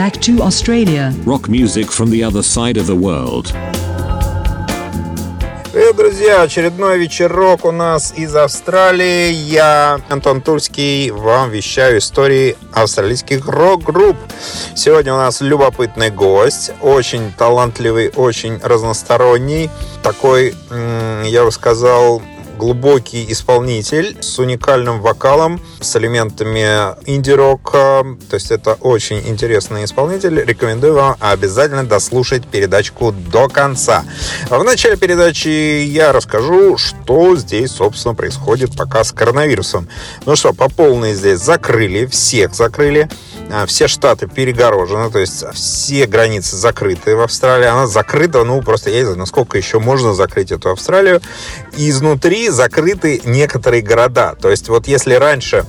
back to Australia. Rock music from the other side of the world. Привет, друзья! Очередной вечерок у нас из Австралии. Я, Антон Тульский, вам вещаю истории австралийских рок-групп. Сегодня у нас любопытный гость, очень талантливый, очень разносторонний. Такой, я бы сказал, глубокий исполнитель с уникальным вокалом, с элементами инди-рока. То есть это очень интересный исполнитель. Рекомендую вам обязательно дослушать передачку до конца. В начале передачи я расскажу, что здесь, собственно, происходит пока с коронавирусом. Ну что, по полной здесь закрыли, всех закрыли. А, все штаты перегорожены, то есть все границы закрыты в Австралии. Она закрыта, ну, просто я не знаю, насколько еще можно закрыть эту Австралию. И изнутри закрыты некоторые города. То есть вот если раньше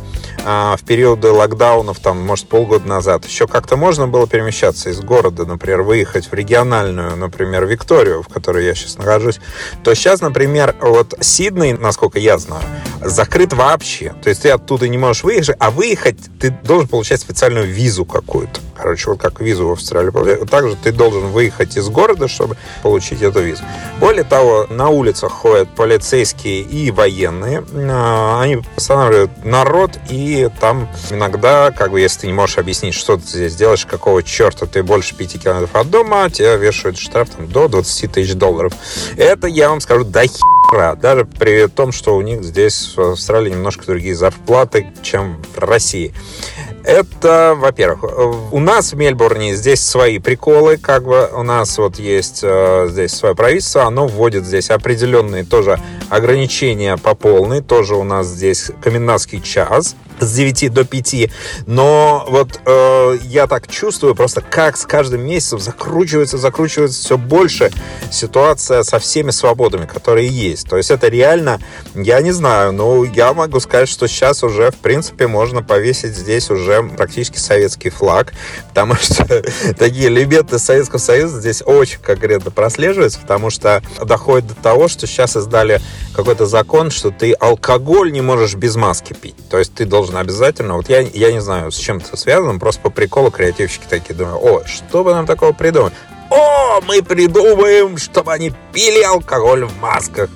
а, в периоды локдаунов, там, может, полгода назад, еще как-то можно было перемещаться из города, например, выехать в региональную, например, Викторию, в которой я сейчас нахожусь, то сейчас, например, вот Сидней, насколько я знаю, закрыт вообще. То есть ты оттуда не можешь выехать, а выехать ты должен получать специальную визу какую-то. Короче, вот как визу в Австралии. Также ты должен выехать из города, чтобы получить эту визу. Более того, на улицах ходят полицейские и военные. А, они останавливают народ, и там иногда, как бы, если ты не можешь объяснить, что ты здесь делаешь, какого черта ты больше 5 километров от дома, тебя вешают штраф там, до 20 тысяч долларов. Это, я вам скажу, до хера. Даже при том, что у них здесь в Австралии немножко другие зарплаты, чем в России. Это, во-первых, у нас в Мельбурне здесь свои приколы, как бы у нас вот есть э, здесь свое правительство, оно вводит здесь определенные тоже ограничения по полной, тоже у нас здесь комендантский час, с 9 до 5. Но вот э, я так чувствую просто, как с каждым месяцем закручивается, закручивается все больше ситуация со всеми свободами, которые есть. То есть это реально, я не знаю, но я могу сказать, что сейчас уже, в принципе, можно повесить здесь уже практически советский флаг, потому что такие элементы Советского Союза здесь очень конкретно прослеживаются, потому что доходит до того, что сейчас издали какой-то закон, что ты алкоголь не можешь без маски пить. То есть ты должен обязательно, вот я, я не знаю, с чем это связано, просто по приколу креативщики такие думают, о, что бы нам такого придумать? Мы придумаем, чтобы они пили алкоголь в масках.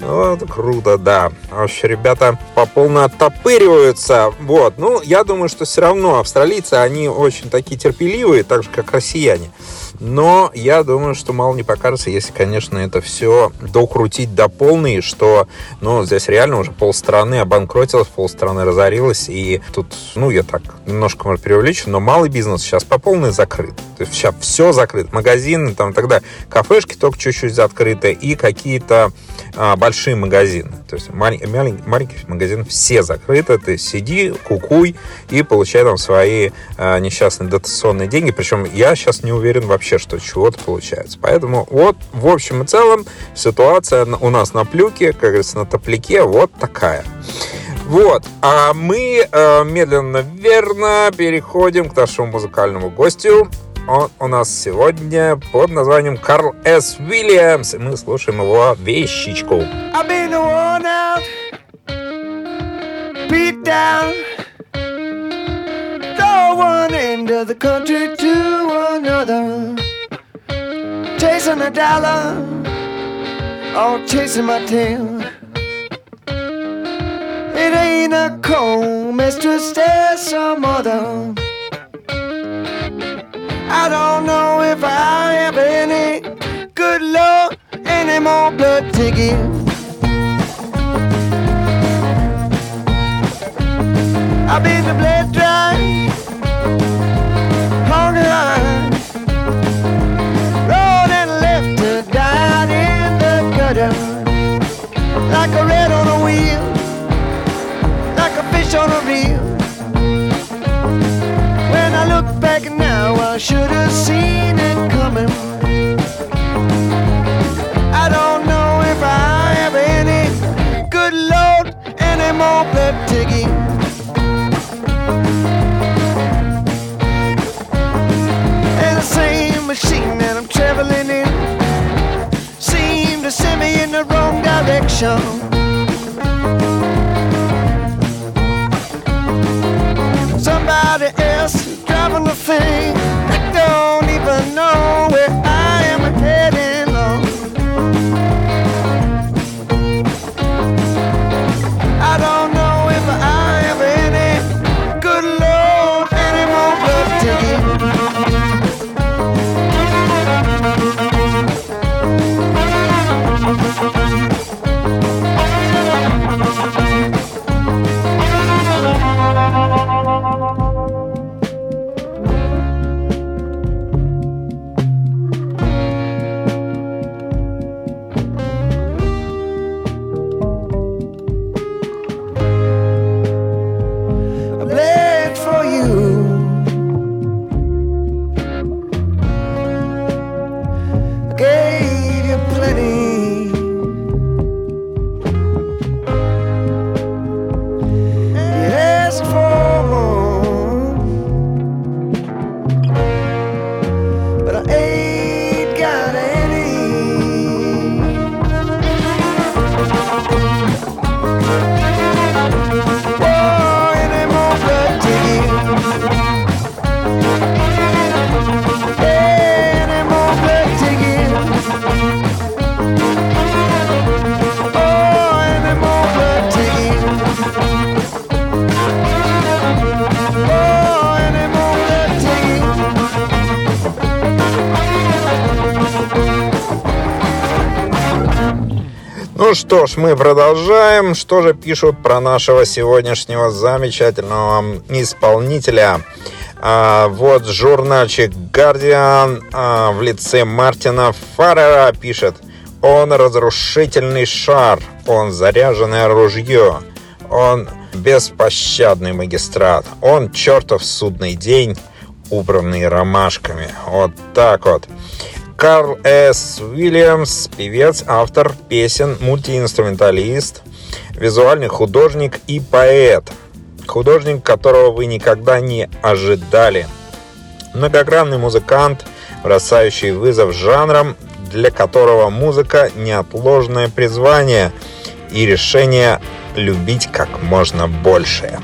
Вот, круто, да. Вообще, ребята по полной оттопыриваются. Вот, ну, я думаю, что все равно австралийцы, они очень такие терпеливые, так же, как россияне. Но я думаю, что мало не покажется, если, конечно, это все докрутить до полной, что, ну, здесь реально уже полстраны обанкротилось, полстраны разорилось, и тут, ну, я так немножко, может, преувеличу, но малый бизнес сейчас по полной закрыт. То есть сейчас все закрыто. Магазины там тогда, кафешки только чуть-чуть закрыты, и какие-то а, большие магазины. То есть маленькие, маленькие магазины все закрыты. Ты сиди, кукуй и получай там свои а, несчастные дотационные деньги. Причем я сейчас не уверен вообще, вообще, что чего-то получается. Поэтому вот, в общем и целом, ситуация у нас на плюке, как говорится, на топляке вот такая. Вот, а мы э, медленно, верно переходим к нашему музыкальному гостю. Он у нас сегодня под названием Карл С. Уильямс. И мы слушаем его вещичку. Beat down Go one end of the country to another. Chasing a dollar, or chasing my tail. It ain't a cold mistress, there's some other. I don't know if I have any good luck, any more blood to give. I've been the bled dry, show. Что ж, мы продолжаем. Что же пишут про нашего сегодняшнего замечательного исполнителя? А, вот журнальчик Guardian а, в лице Мартина Фаррера пишет. Он разрушительный шар, он заряженное ружье, он беспощадный магистрат, он чертов судный день, убранный ромашками. Вот так вот. Карл С. Уильямс, певец, автор песен, мультиинструменталист, визуальный художник и поэт. Художник, которого вы никогда не ожидали. Многогранный музыкант, бросающий вызов жанрам, для которого музыка – неотложное призвание и решение любить как можно больше.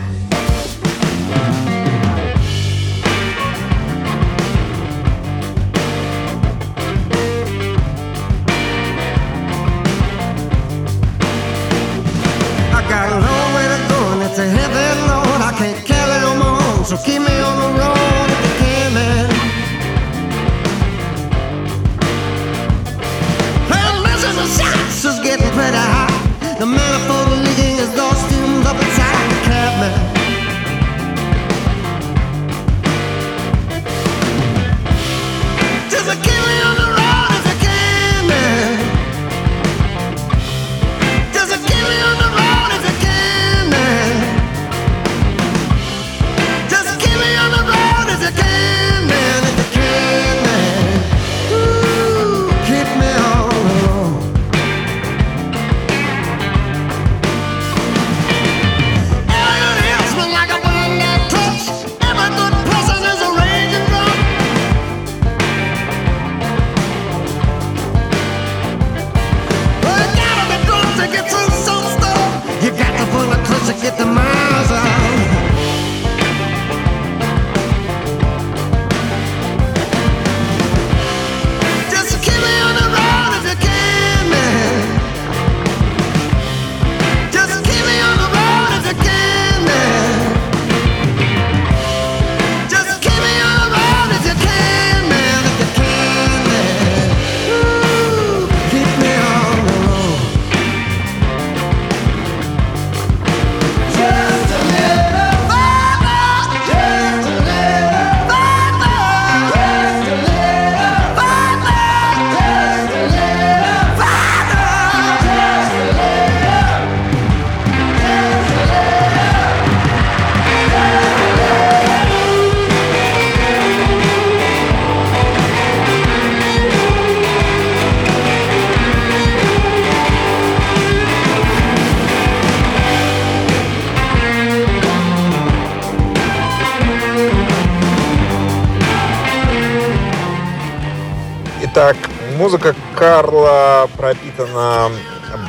Музыка Карла пропитана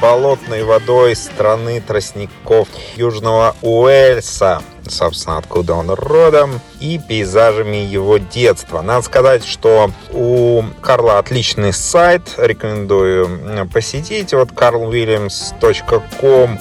болотной водой страны тростников Южного Уэльса, собственно, откуда он родом, и пейзажами его детства. Надо сказать, что у Карла отличный сайт, рекомендую посетить, вот carlwilliams.com.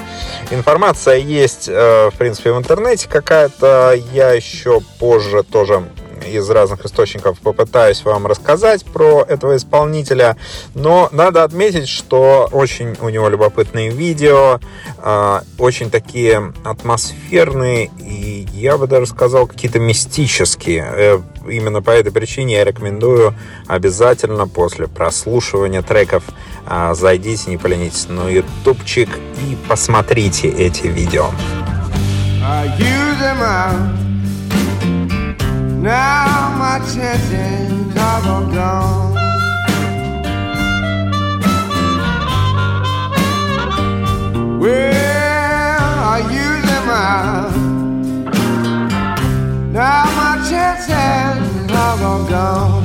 Информация есть, э, в принципе, в интернете какая-то, я еще позже тоже из разных источников попытаюсь вам рассказать про этого исполнителя. Но надо отметить, что очень у него любопытные видео, а, очень такие атмосферные и, я бы даже сказал, какие-то мистические. Э, именно по этой причине я рекомендую обязательно после прослушивания треков а, зайдите, не поленитесь на ютубчик и посмотрите эти видео. Now my chances are all gone. I use them up. Now my chances are all gone.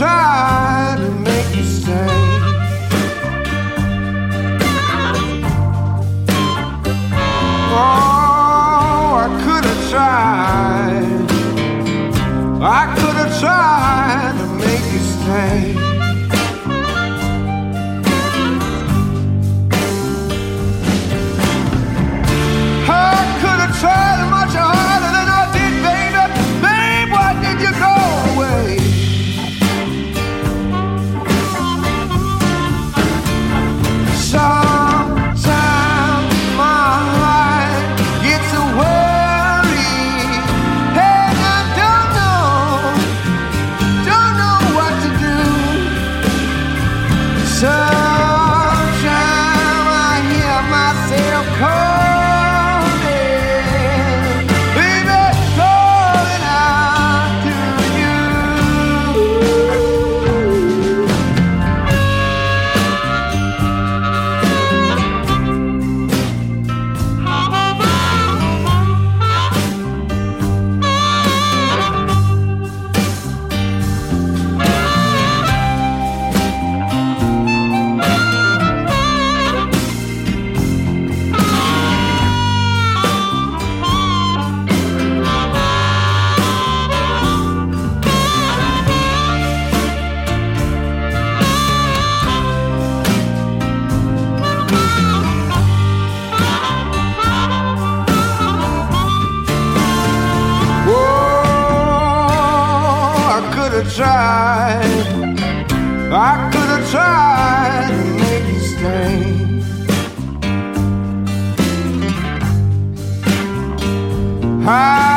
try to make you stay. Oh, I could have tried. I could have tried to make you stay. tried, I could have tried to make you stay. I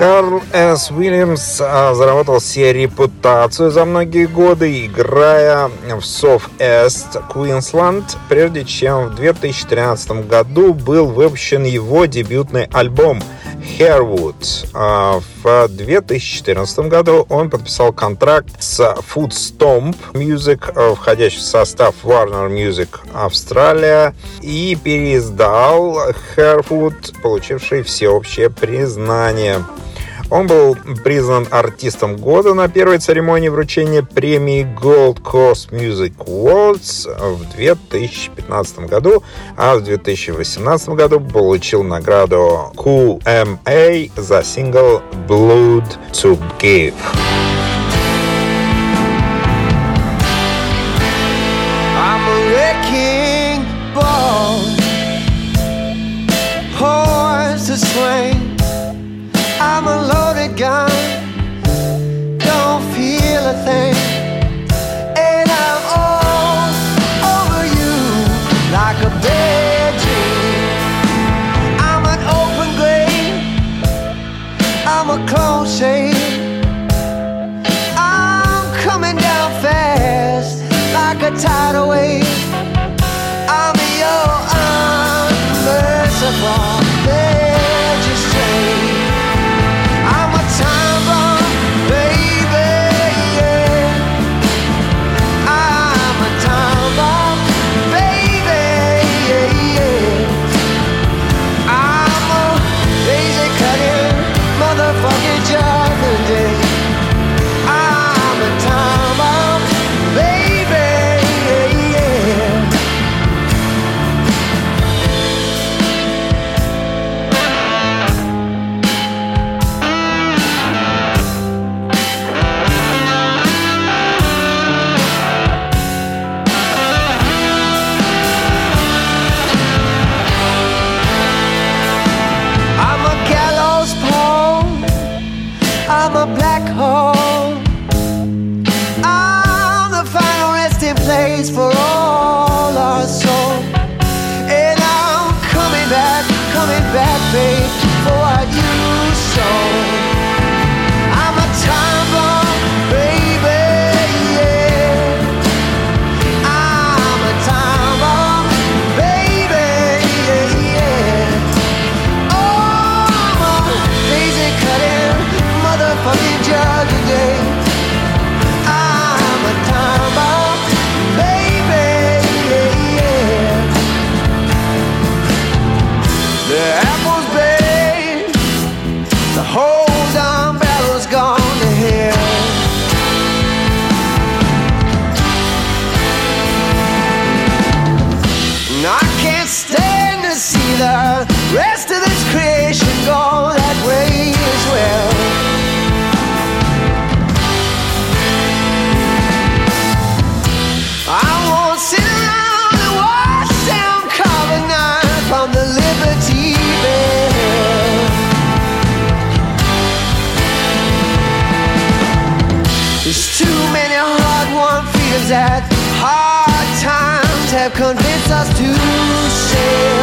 Карл С. Уильямс а, заработал себе репутацию за многие годы, играя в South East Queensland, прежде чем в 2013 году был выпущен его дебютный альбом Hairwood. А, в 2014 году он подписал контракт с Food Stomp Music, входящий в состав Warner Music Австралия, и переиздал Hairwood, получивший всеобщее признание. Он был признан артистом года на первой церемонии вручения премии Gold Coast Music Awards в 2015 году, а в 2018 году получил награду QMA за сингл Blood to Give. close. I'm coming down fast like a tidal wave. I'll be your unmerciful. place for all our soul. And I'm coming back, coming back, babe, for what you sold. I'm a time. That hard times have convinced us to sail.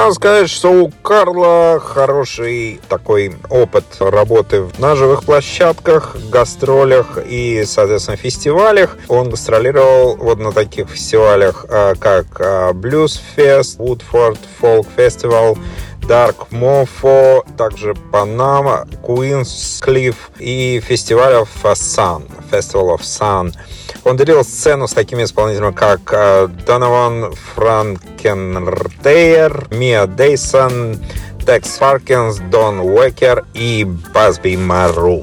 Надо сказать, что у Карла хороший такой опыт работы на живых площадках, гастролях и, соответственно, фестивалях. Он гастролировал вот на таких фестивалях, а, как а, Blues Fest, Woodford Folk Festival, Dark Mofo, также Панама, Queens Cliff и фестивалев Sun, Festival of Sun. Он делил сцену с такими исполнителями, как э, Донован Франкенртейер, Мия Дейсон, Текс Фаркинс, Дон Уэкер и Басби Мару.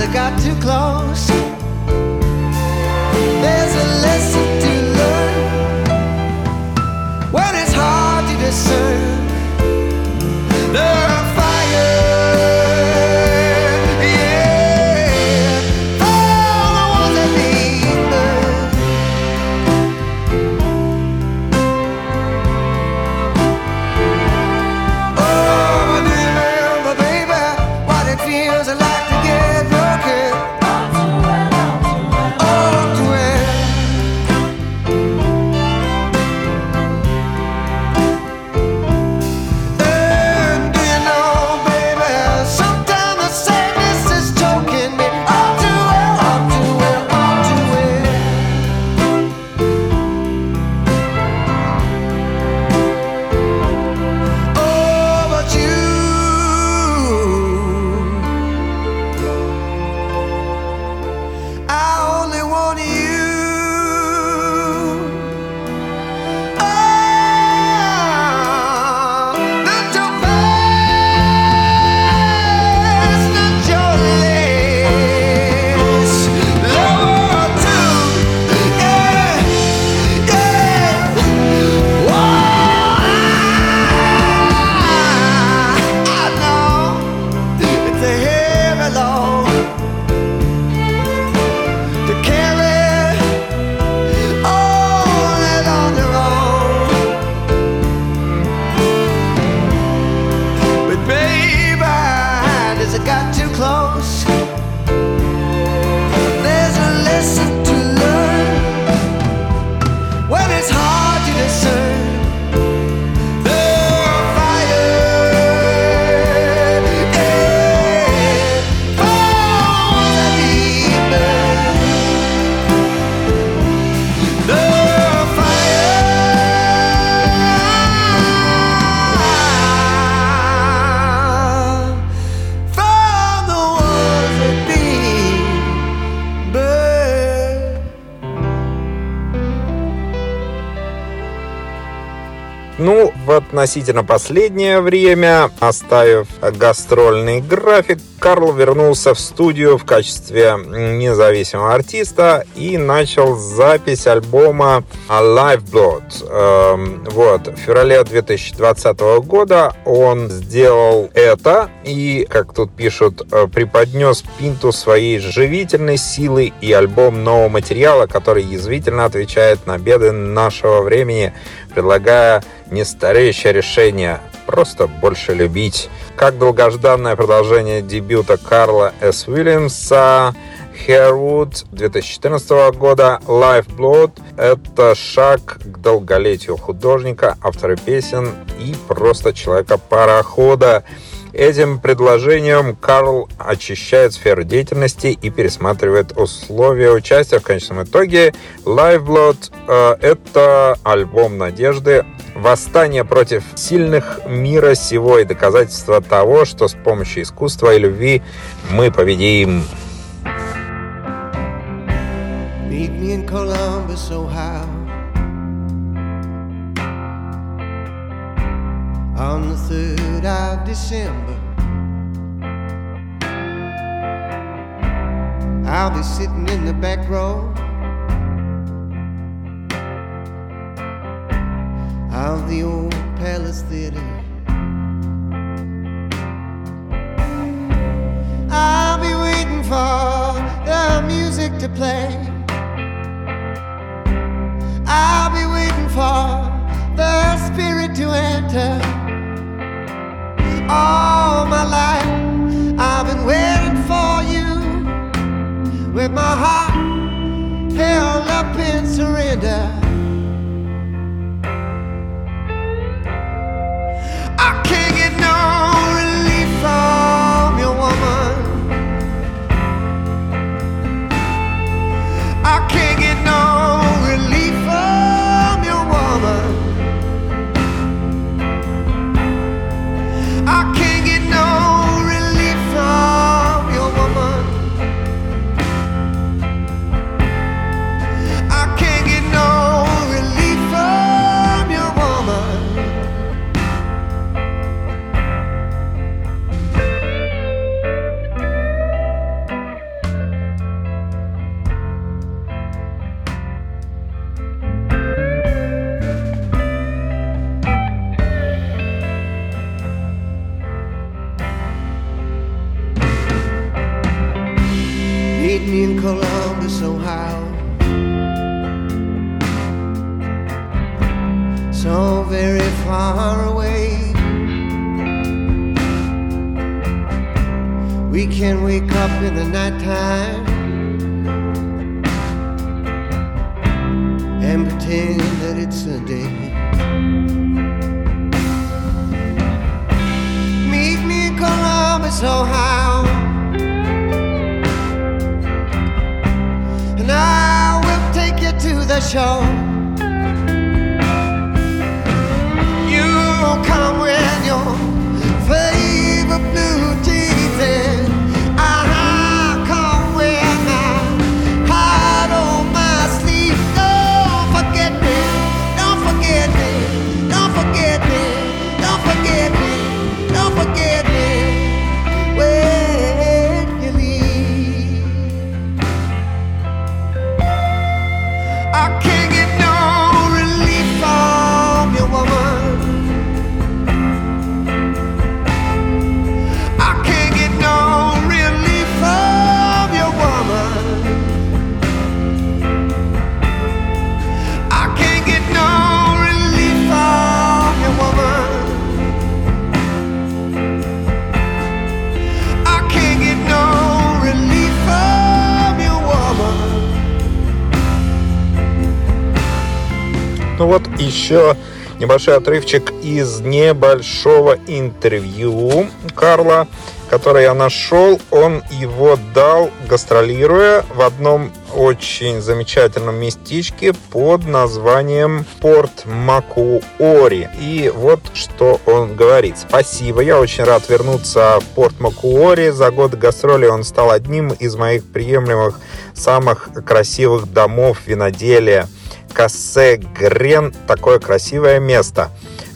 I got too close. В относительно последнее время, оставив гастрольный график, Карл вернулся в студию в качестве независимого артиста и начал запись альбома Live Blood. Эм, вот, в феврале 2020 года он сделал это и, как тут пишут, э, преподнес пинту своей живительной силы и альбом нового материала, который язвительно отвечает на беды нашего времени, предлагая нестареющее решение просто больше любить. Как долгожданное продолжение дебюта Карла С. Уильямса Hairwood 2014 года Life Blood — это шаг к долголетию художника, автора песен и просто человека-парохода. Этим предложением Карл очищает сферу деятельности и пересматривает условия участия. В конечном итоге Lifeblood э, — это альбом надежды, восстание против сильных мира сего и доказательство того, что с помощью искусства и любви мы победим. Meet me in Columbus, Ohio. On the 3rd of December, I'll be sitting in the back row of the old Palace Theater. I'll be waiting for the music to play. I'll be waiting for the spirit to enter. All my life, I've been waiting for you with my heart held up in surrender. so very far away. We can wake up in the nighttime and pretend that it's a day. Meet me in Columbus, Ohio, and I will take you to the show. años. Еще небольшой отрывчик из небольшого интервью Карла, которое я нашел. Он его дал, гастролируя в одном очень замечательном местечке под названием Порт Макуори. И вот что он говорит. Спасибо, я очень рад вернуться в Порт Макуори. За год гастроли он стал одним из моих приемлемых самых красивых домов виноделия – Кассегрен. Такое красивое место.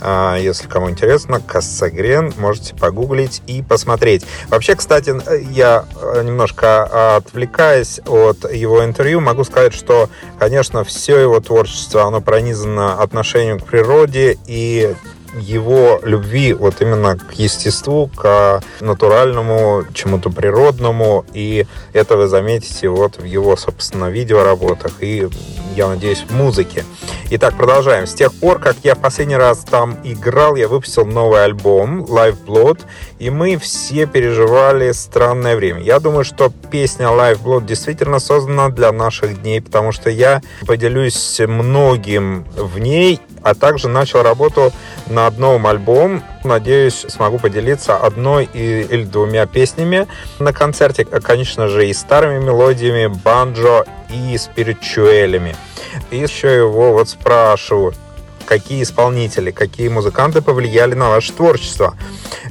А, если кому интересно, Кассагрен, можете погуглить и посмотреть. Вообще, кстати, я э, немножко отвлекаясь от его интервью, могу сказать, что, конечно, все его творчество, оно пронизано отношением к природе и его любви вот именно к естеству, к натуральному, чему-то природному. И это вы заметите вот в его, собственно, видеоработах и, я надеюсь, в музыке. Итак, продолжаем. С тех пор, как я последний раз там играл, я выпустил новый альбом Live Blood, и мы все переживали странное время. Я думаю, что песня Live Blood действительно создана для наших дней, потому что я поделюсь многим в ней, а также начал работу над новым альбомом. Надеюсь, смогу поделиться одной или двумя песнями на концерте, конечно же, и старыми мелодиями, банджо и спиричуэлями. И еще его вот спрашиваю, какие исполнители, какие музыканты повлияли на ваше творчество.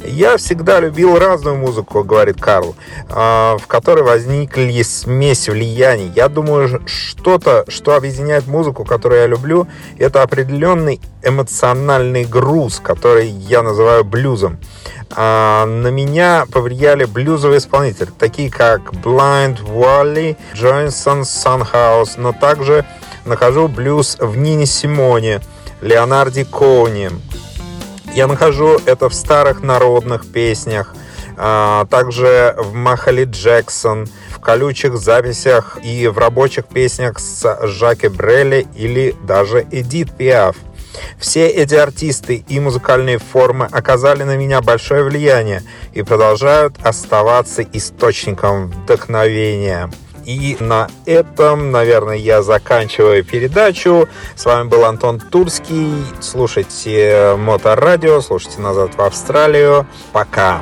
Я всегда любил разную музыку, говорит Карл, а, в которой возникли смесь влияний. Я думаю, что-то, что объединяет музыку, которую я люблю, это определенный эмоциональный груз, который я называю блюзом. А, на меня повлияли блюзовые исполнители, такие как Blind Wally, Johnson Sunhouse, но также нахожу блюз в Нине Симоне, Леонарде Коуни. Я нахожу это в старых народных песнях, а также в Махали Джексон, в колючих записях и в рабочих песнях с Жаки Брелли или даже Эдит Пиаф. Все эти артисты и музыкальные формы оказали на меня большое влияние и продолжают оставаться источником вдохновения. И на этом, наверное, я заканчиваю передачу. С вами был Антон Турский. Слушайте Моторадио, слушайте «Назад в Австралию». Пока!